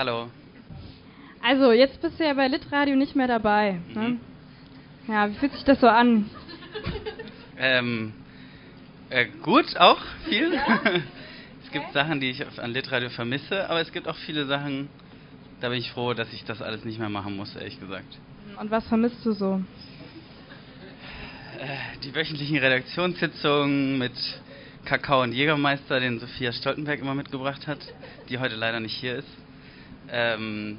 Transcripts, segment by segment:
Hallo. Also, jetzt bist du ja bei Litradio nicht mehr dabei. Ne? Mhm. Ja, wie fühlt sich das so an? Ähm, äh, gut, auch viel. es gibt Sachen, die ich an Litradio vermisse, aber es gibt auch viele Sachen, da bin ich froh, dass ich das alles nicht mehr machen muss, ehrlich gesagt. Und was vermisst du so? Äh, die wöchentlichen Redaktionssitzungen mit Kakao und Jägermeister, den Sophia Stoltenberg immer mitgebracht hat, die heute leider nicht hier ist. Ähm,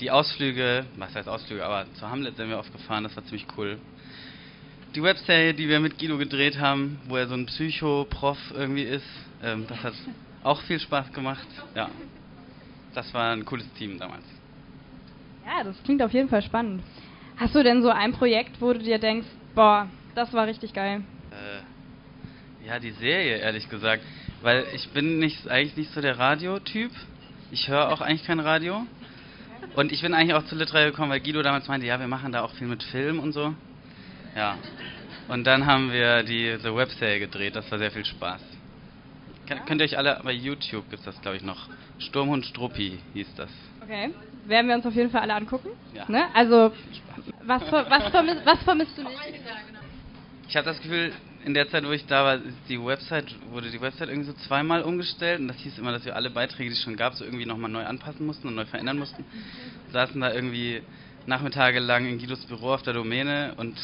die Ausflüge, was heißt Ausflüge, aber zu Hamlet sind wir oft gefahren, das war ziemlich cool. Die Webserie, die wir mit Guido gedreht haben, wo er so ein Psycho-Prof irgendwie ist, ähm, das hat auch viel Spaß gemacht. Ja, das war ein cooles Team damals. Ja, das klingt auf jeden Fall spannend. Hast du denn so ein Projekt, wo du dir denkst, boah, das war richtig geil? Äh, ja, die Serie, ehrlich gesagt. Weil ich bin nicht, eigentlich nicht so der Radiotyp. Ich höre auch eigentlich kein Radio. Und ich bin eigentlich auch zu Litradio gekommen, weil Guido damals meinte, ja, wir machen da auch viel mit Film und so. Ja. Und dann haben wir die The Webserie gedreht. Das war sehr viel Spaß. Kann, könnt ihr euch alle, bei YouTube gibt es das, glaube ich, noch. Sturmhund Struppi hieß das. Okay. Werden wir uns auf jeden Fall alle angucken. Ja. Ne? Also, was, ver- was, vermisst, was vermisst du nicht? Ich habe das Gefühl, in der Zeit, wo ich da war, die Website, wurde die Website irgendwie so zweimal umgestellt und das hieß immer, dass wir alle Beiträge, die es schon gab, so irgendwie nochmal neu anpassen mussten und neu verändern mussten. Saßen da irgendwie Nachmittage lang in Guidos Büro auf der Domäne und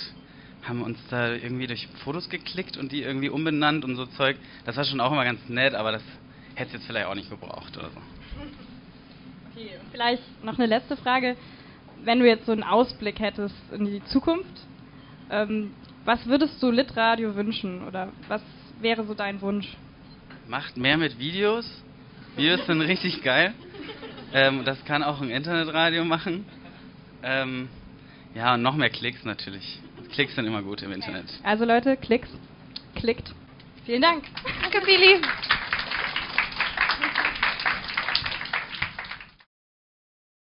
haben uns da irgendwie durch Fotos geklickt und die irgendwie umbenannt und so Zeug. Das war schon auch immer ganz nett, aber das hätte es jetzt vielleicht auch nicht gebraucht oder so. Okay, vielleicht noch eine letzte Frage. Wenn du jetzt so einen Ausblick hättest in die Zukunft, ähm, was würdest du Litradio wünschen oder was wäre so dein Wunsch? Macht mehr mit Videos. Videos sind richtig geil. Ähm, das kann auch ein Internetradio machen. Ähm, ja, und noch mehr Klicks natürlich. Klicks sind immer gut im Internet. Also Leute, Klicks, klickt. Vielen Dank. Danke, Billy.